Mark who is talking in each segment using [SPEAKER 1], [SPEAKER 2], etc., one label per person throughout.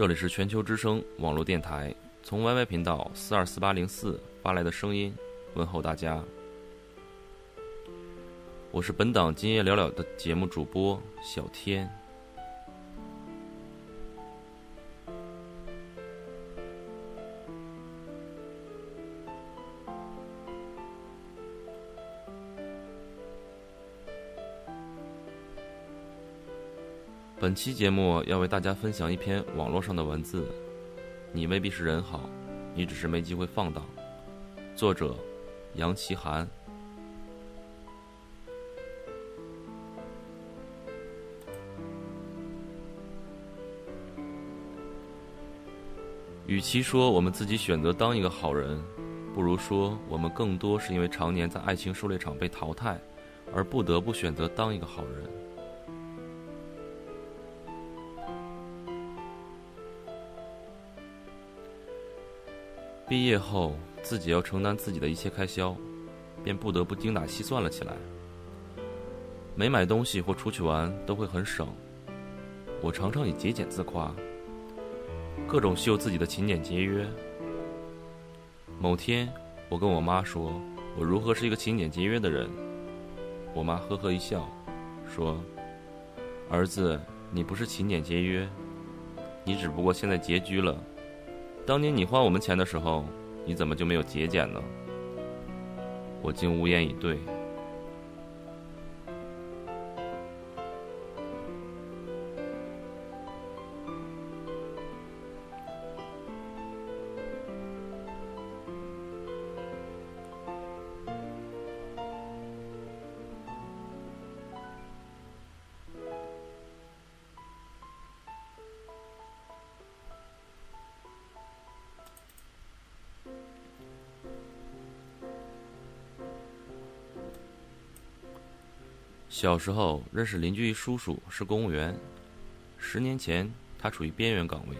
[SPEAKER 1] 这里是全球之声网络电台，从 YY 频道四二四八零四发来的声音，问候大家。我是本档今夜聊聊的节目主播小天。本期节目要为大家分享一篇网络上的文字，你未必是人好，你只是没机会放荡。作者：杨奇涵。与其说我们自己选择当一个好人，不如说我们更多是因为常年在爱情狩猎场被淘汰，而不得不选择当一个好人。毕业后，自己要承担自己的一切开销，便不得不精打细算了起来。没买东西或出去玩都会很省，我常常以节俭自夸，各种秀自己的勤俭节约。某天，我跟我妈说，我如何是一个勤俭节约的人。我妈呵呵一笑，说：“儿子，你不是勤俭节约，你只不过现在拮据了。”当年你花我们钱的时候，你怎么就没有节俭呢？我竟无言以对。小时候认识邻居一叔叔，是公务员。十年前，他处于边缘岗位，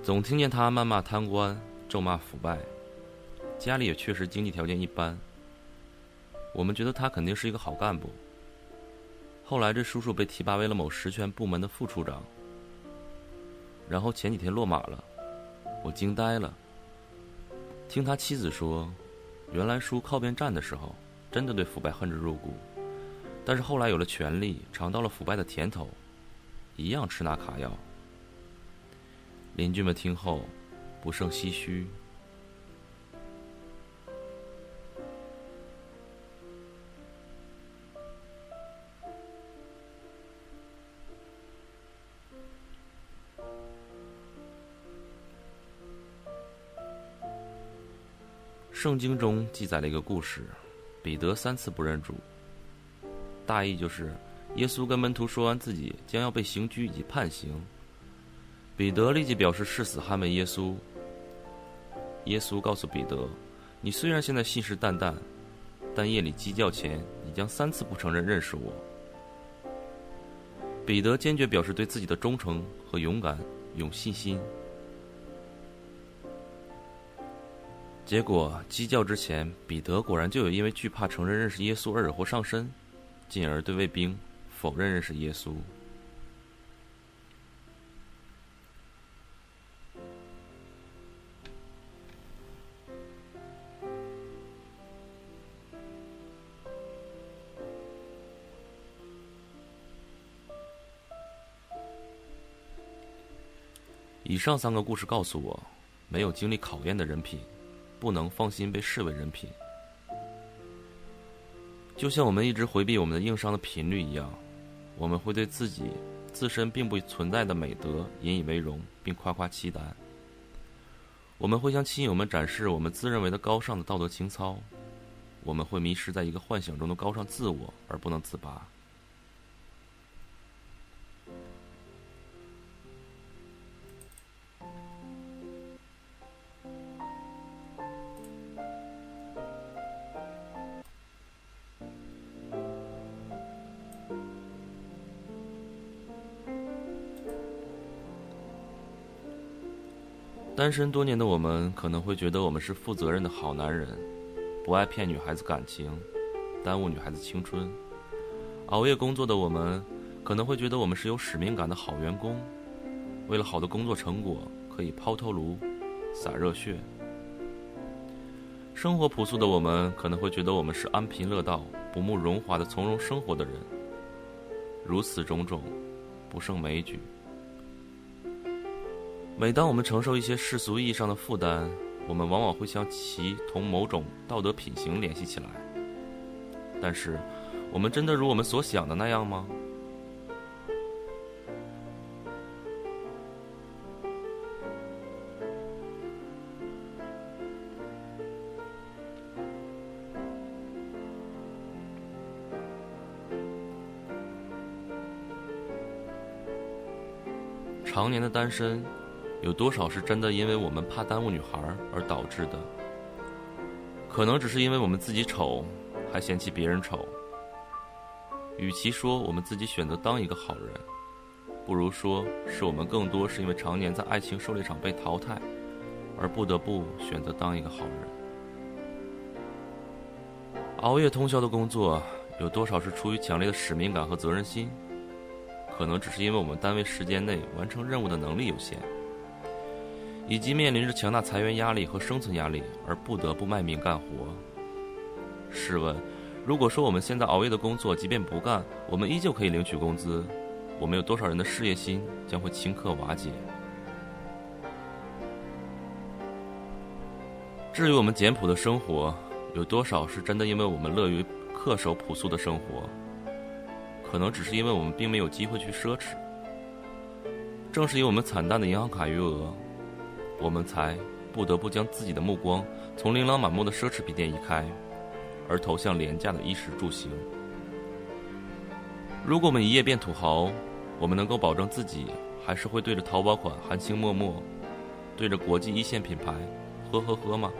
[SPEAKER 1] 总听见他谩骂贪官，咒骂腐败。家里也确实经济条件一般。我们觉得他肯定是一个好干部。后来，这叔叔被提拔为了某实权部门的副处长。然后前几天落马了，我惊呆了。听他妻子说，原来叔靠边站的时候，真的对腐败恨之入骨。但是后来有了权力，尝到了腐败的甜头，一样吃那卡药。邻居们听后，不胜唏嘘。圣经中记载了一个故事：彼得三次不认主。大意就是，耶稣跟门徒说完自己将要被刑拘以及判刑，彼得立即表示誓死捍卫耶稣。耶稣告诉彼得：“你虽然现在信誓旦旦，但夜里鸡叫前，你将三次不承认认识我。”彼得坚决表示对自己的忠诚和勇敢有信心。结果鸡叫之前，彼得果然就有因为惧怕承认认识耶稣而惹祸上身。进而对卫兵否认认识耶稣。以上三个故事告诉我，没有经历考验的人品，不能放心被视为人品。就像我们一直回避我们的硬伤的频率一样，我们会对自己自身并不存在的美德引以为荣，并夸夸其谈。我们会向亲友们展示我们自认为的高尚的道德情操，我们会迷失在一个幻想中的高尚自我而不能自拔。单身多年的我们可能会觉得我们是负责任的好男人，不爱骗女孩子感情，耽误女孩子青春。熬夜工作的我们可能会觉得我们是有使命感的好员工，为了好的工作成果，可以抛头颅、洒热血。生活朴素的我们，可能会觉得我们是安贫乐道、不慕荣华的从容生活的人。如此种种，不胜枚举。每当我们承受一些世俗意义上的负担，我们往往会将其同某种道德品行联系起来。但是，我们真的如我们所想的那样吗？常年的单身，有多少是真的因为我们怕耽误女孩而导致的？可能只是因为我们自己丑，还嫌弃别人丑。与其说我们自己选择当一个好人，不如说是我们更多是因为常年在爱情狩猎场被淘汰，而不得不选择当一个好人。熬夜通宵的工作，有多少是出于强烈的使命感和责任心？可能只是因为我们单位时间内完成任务的能力有限，以及面临着强大裁员压力和生存压力而不得不卖命干活。试问，如果说我们现在熬夜的工作，即便不干，我们依旧可以领取工资，我们有多少人的事业心将会顷刻瓦解？至于我们简朴的生活，有多少是真的因为我们乐于恪守朴素的生活？可能只是因为我们并没有机会去奢侈，正是因为我们惨淡的银行卡余额，我们才不得不将自己的目光从琳琅满目的奢侈品店移开，而投向廉价的衣食住行。如果我们一夜变土豪，我们能够保证自己还是会对着淘宝款含情脉脉，对着国际一线品牌呵呵呵吗？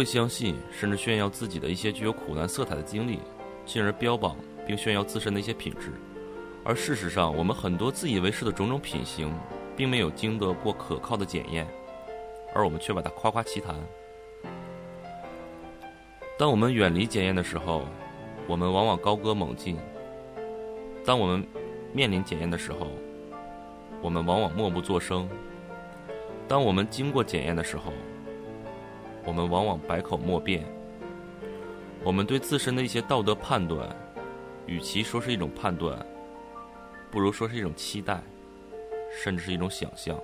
[SPEAKER 1] 会相信，甚至炫耀自己的一些具有苦难色彩的经历，进而标榜并炫耀自身的一些品质。而事实上，我们很多自以为是的种种品行，并没有经得过可靠的检验，而我们却把它夸夸其谈。当我们远离检验的时候，我们往往高歌猛进；当我们面临检验的时候，我们往往默不作声；当我们经过检验的时候，我们往往百口莫辩。我们对自身的一些道德判断，与其说是一种判断，不如说是一种期待，甚至是一种想象。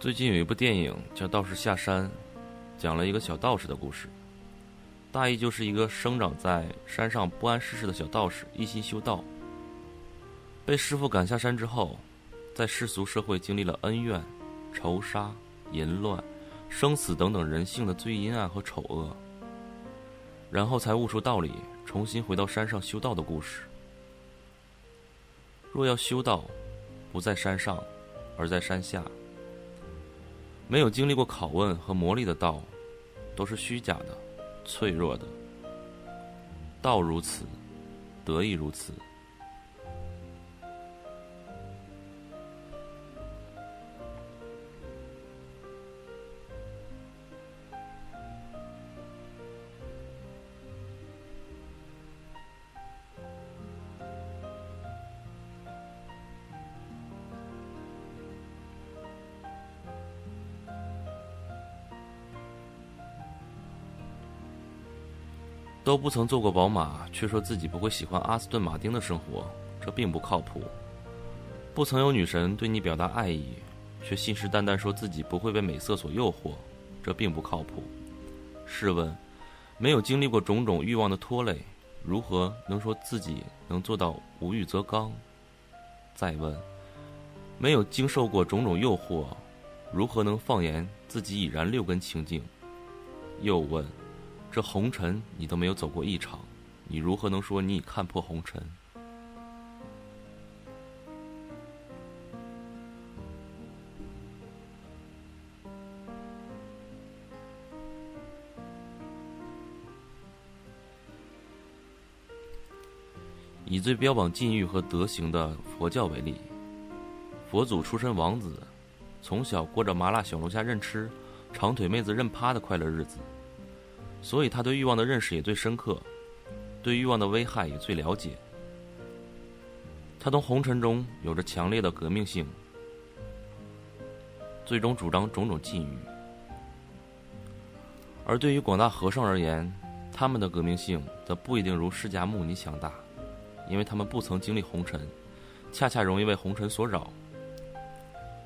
[SPEAKER 1] 最近有一部电影叫《道士下山》，讲了一个小道士的故事。大意就是一个生长在山上不谙世事的小道士，一心修道。被师傅赶下山之后，在世俗社会经历了恩怨、仇杀、淫乱、生死等等人性的最阴暗和丑恶，然后才悟出道理，重新回到山上修道的故事。若要修道，不在山上，而在山下。没有经历过拷问和磨砺的道，都是虚假的、脆弱的。道如此，得亦如此。都不曾坐过宝马，却说自己不会喜欢阿斯顿马丁的生活，这并不靠谱。不曾有女神对你表达爱意，却信誓旦旦说自己不会被美色所诱惑，这并不靠谱。试问，没有经历过种种欲望的拖累，如何能说自己能做到无欲则刚？再问，没有经受过种种诱惑，如何能放言自己已然六根清净？又问。这红尘你都没有走过一场，你如何能说你已看破红尘？以最标榜禁欲和德行的佛教为例，佛祖出身王子，从小过着麻辣小龙虾任吃、长腿妹子任趴的快乐日子。所以他对欲望的认识也最深刻，对欲望的危害也最了解。他从红尘中有着强烈的革命性，最终主张种种禁欲。而对于广大和尚而言，他们的革命性则不一定如释迦牟尼强大，因为他们不曾经历红尘，恰恰容易为红尘所扰。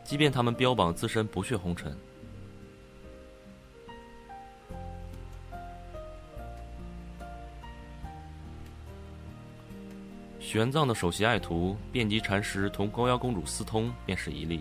[SPEAKER 1] 即便他们标榜自身不屑红尘。玄奘的首席爱徒辩机禅师同高瑶公主私通，便是一例。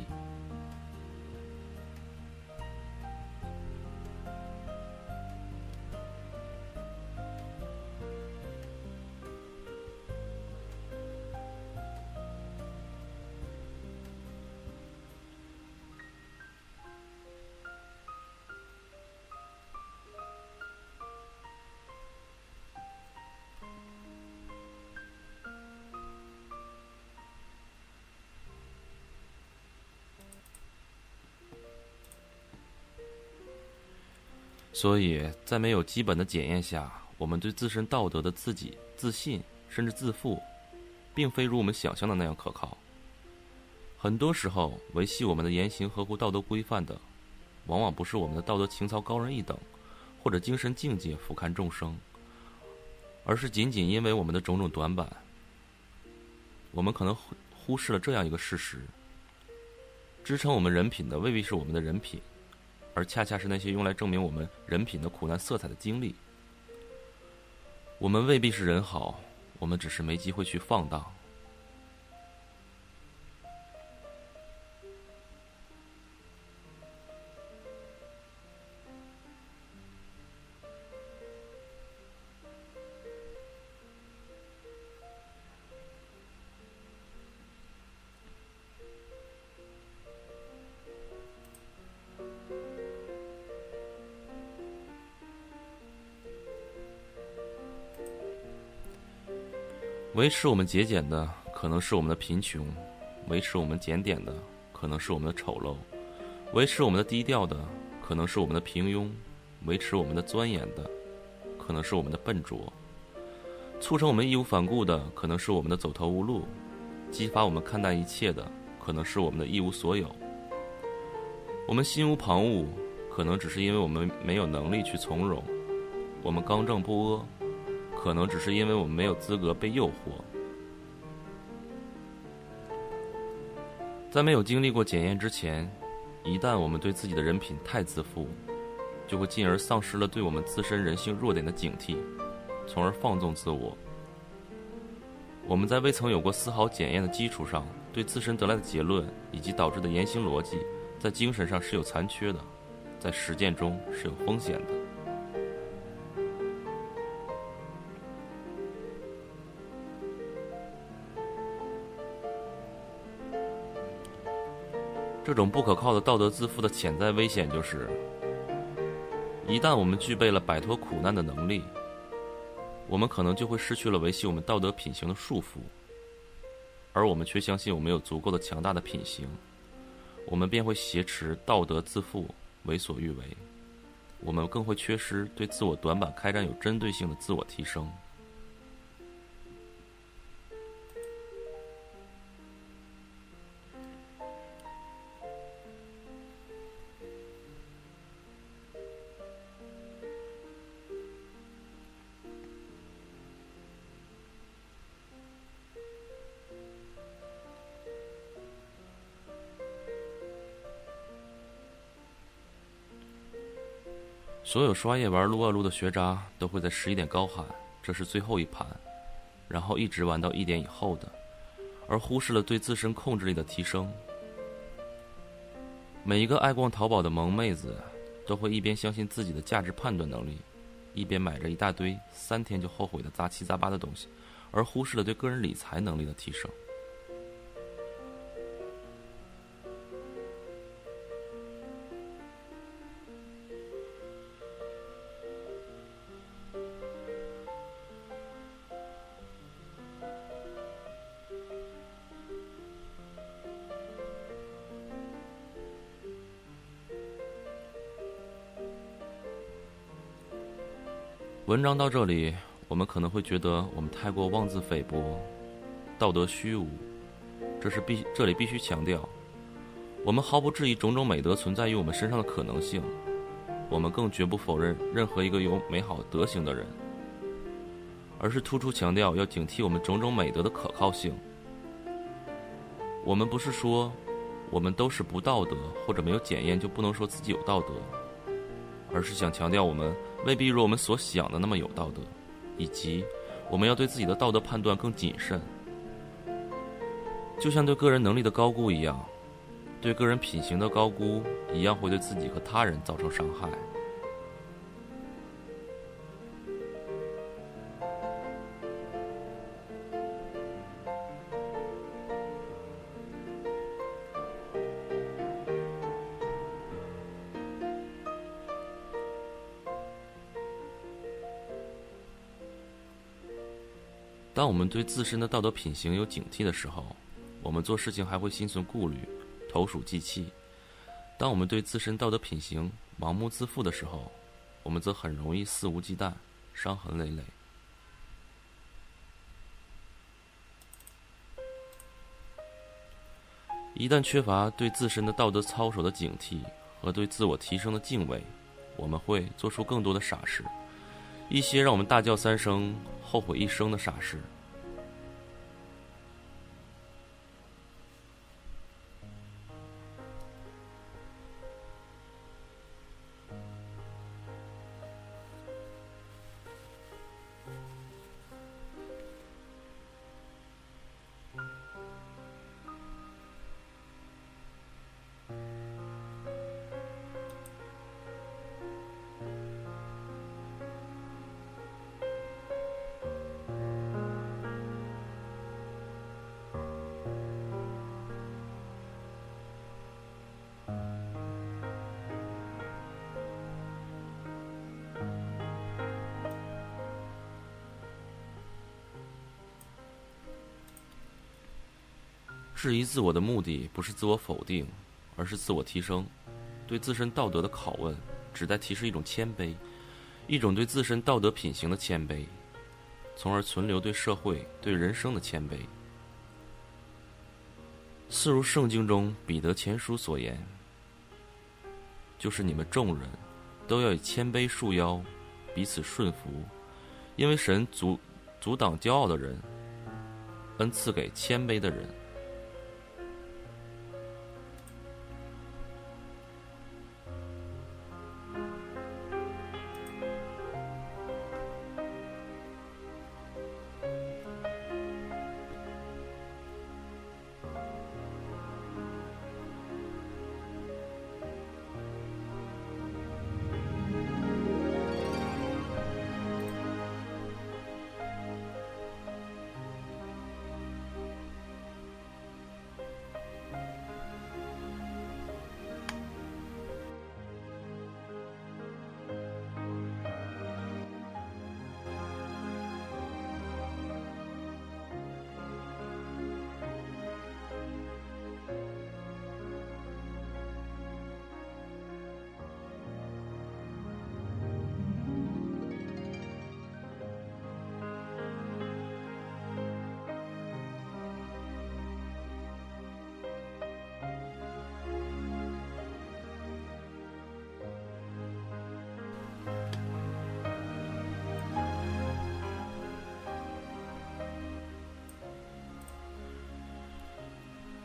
[SPEAKER 1] 所以在没有基本的检验下，我们对自身道德的自己自信甚至自负，并非如我们想象的那样可靠。很多时候，维系我们的言行合乎道德规范的，往往不是我们的道德情操高人一等，或者精神境界俯瞰众生，而是仅仅因为我们的种种短板。我们可能忽忽视了这样一个事实：支撑我们人品的未必是我们的人品。而恰恰是那些用来证明我们人品的苦难色彩的经历。我们未必是人好，我们只是没机会去放荡。维持我们节俭的，可能是我们的贫穷；维持我们检点的，可能是我们的丑陋；维持我们的低调的，可能是我们的平庸；维持我们的钻研的，可能是我们的笨拙；促成我们义无反顾的，可能是我们的走投无路；激发我们看淡一切的，可能是我们的一无所有。我们心无旁骛，可能只是因为我们没有能力去从容；我们刚正不阿。可能只是因为我们没有资格被诱惑，在没有经历过检验之前，一旦我们对自己的人品太自负，就会进而丧失了对我们自身人性弱点的警惕，从而放纵自我。我们在未曾有过丝毫检验的基础上，对自身得来的结论以及导致的言行逻辑，在精神上是有残缺的，在实践中是有风险的。这种不可靠的道德自负的潜在危险就是：一旦我们具备了摆脱苦难的能力，我们可能就会失去了维系我们道德品行的束缚；而我们却相信我们有足够的强大的品行，我们便会挟持道德自负、为所欲为；我们更会缺失对自我短板开展有针对性的自我提升。所有刷夜玩撸啊撸的学渣都会在十一点高喊：“这是最后一盘”，然后一直玩到一点以后的，而忽视了对自身控制力的提升。每一个爱逛淘宝的萌妹子，都会一边相信自己的价值判断能力，一边买着一大堆三天就后悔的杂七杂八的东西，而忽视了对个人理财能力的提升。文章到这里，我们可能会觉得我们太过妄自菲薄，道德虚无。这是必这里必须强调，我们毫不质疑种种美德存在于我们身上的可能性，我们更绝不否认任何一个有美好德行的人，而是突出强调要警惕我们种种美德的可靠性。我们不是说我们都是不道德或者没有检验就不能说自己有道德。而是想强调，我们未必如我们所想的那么有道德，以及我们要对自己的道德判断更谨慎。就像对个人能力的高估一样，对个人品行的高估一样，会对自己和他人造成伤害。当我们对自身的道德品行有警惕的时候，我们做事情还会心存顾虑、投鼠忌器；当我们对自身道德品行盲目自负的时候，我们则很容易肆无忌惮、伤痕累累。一旦缺乏对自身的道德操守的警惕和对自我提升的敬畏，我们会做出更多的傻事。一些让我们大叫三声、后悔一生的傻事。质疑自我的目的不是自我否定，而是自我提升。对自身道德的拷问，旨在提示一种谦卑，一种对自身道德品行的谦卑，从而存留对社会、对人生的谦卑。似如圣经中彼得前书所言：“就是你们众人，都要以谦卑束腰，彼此顺服，因为神阻阻挡骄傲的人，恩赐给谦卑的人。”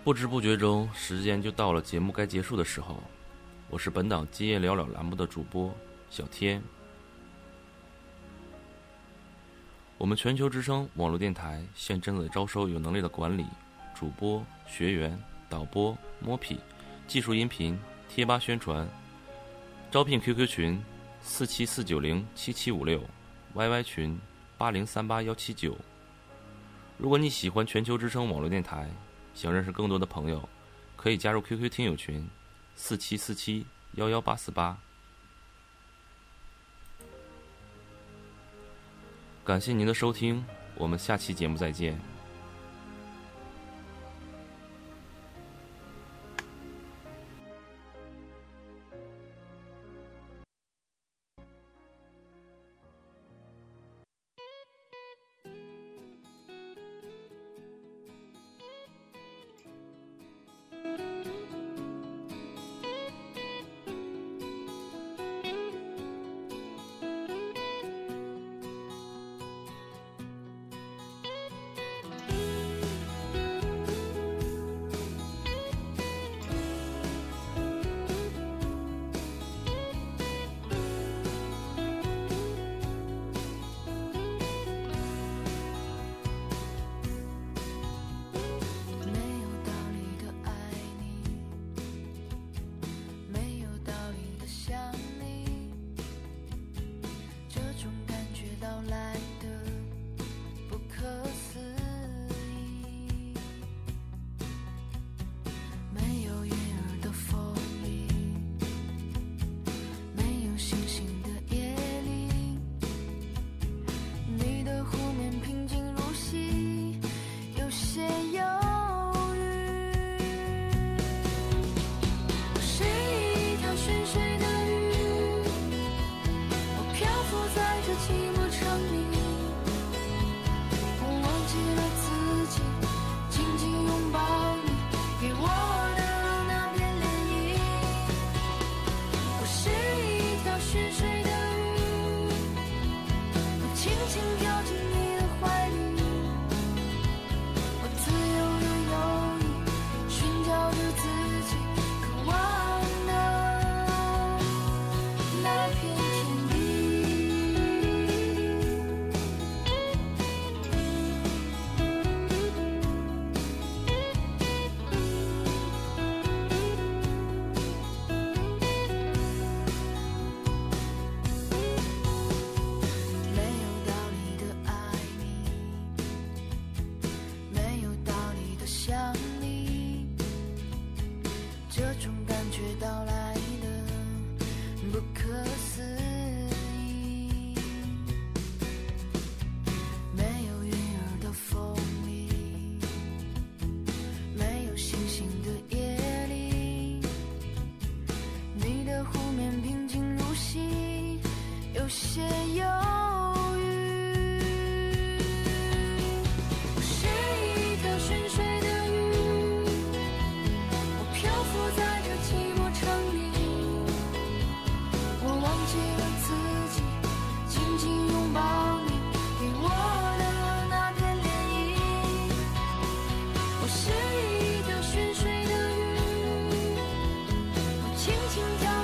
[SPEAKER 1] 不知不觉中，时间就到了节目该结束的时候。我是本档今夜聊聊栏目的主播小天。我们全球之声网络电台现正在招收有能力的管理、主播、学员、导播、摸皮、技术音频、贴吧宣传。招聘 QQ 群：四七四九零七七五六，YY 群：八零三八幺七九。如果你喜欢全球之声网络电台，想认识更多的朋友，可以加入 QQ 听友群：四七四七幺幺八四八。感谢您的收听，我们下期节目再见。这种心跳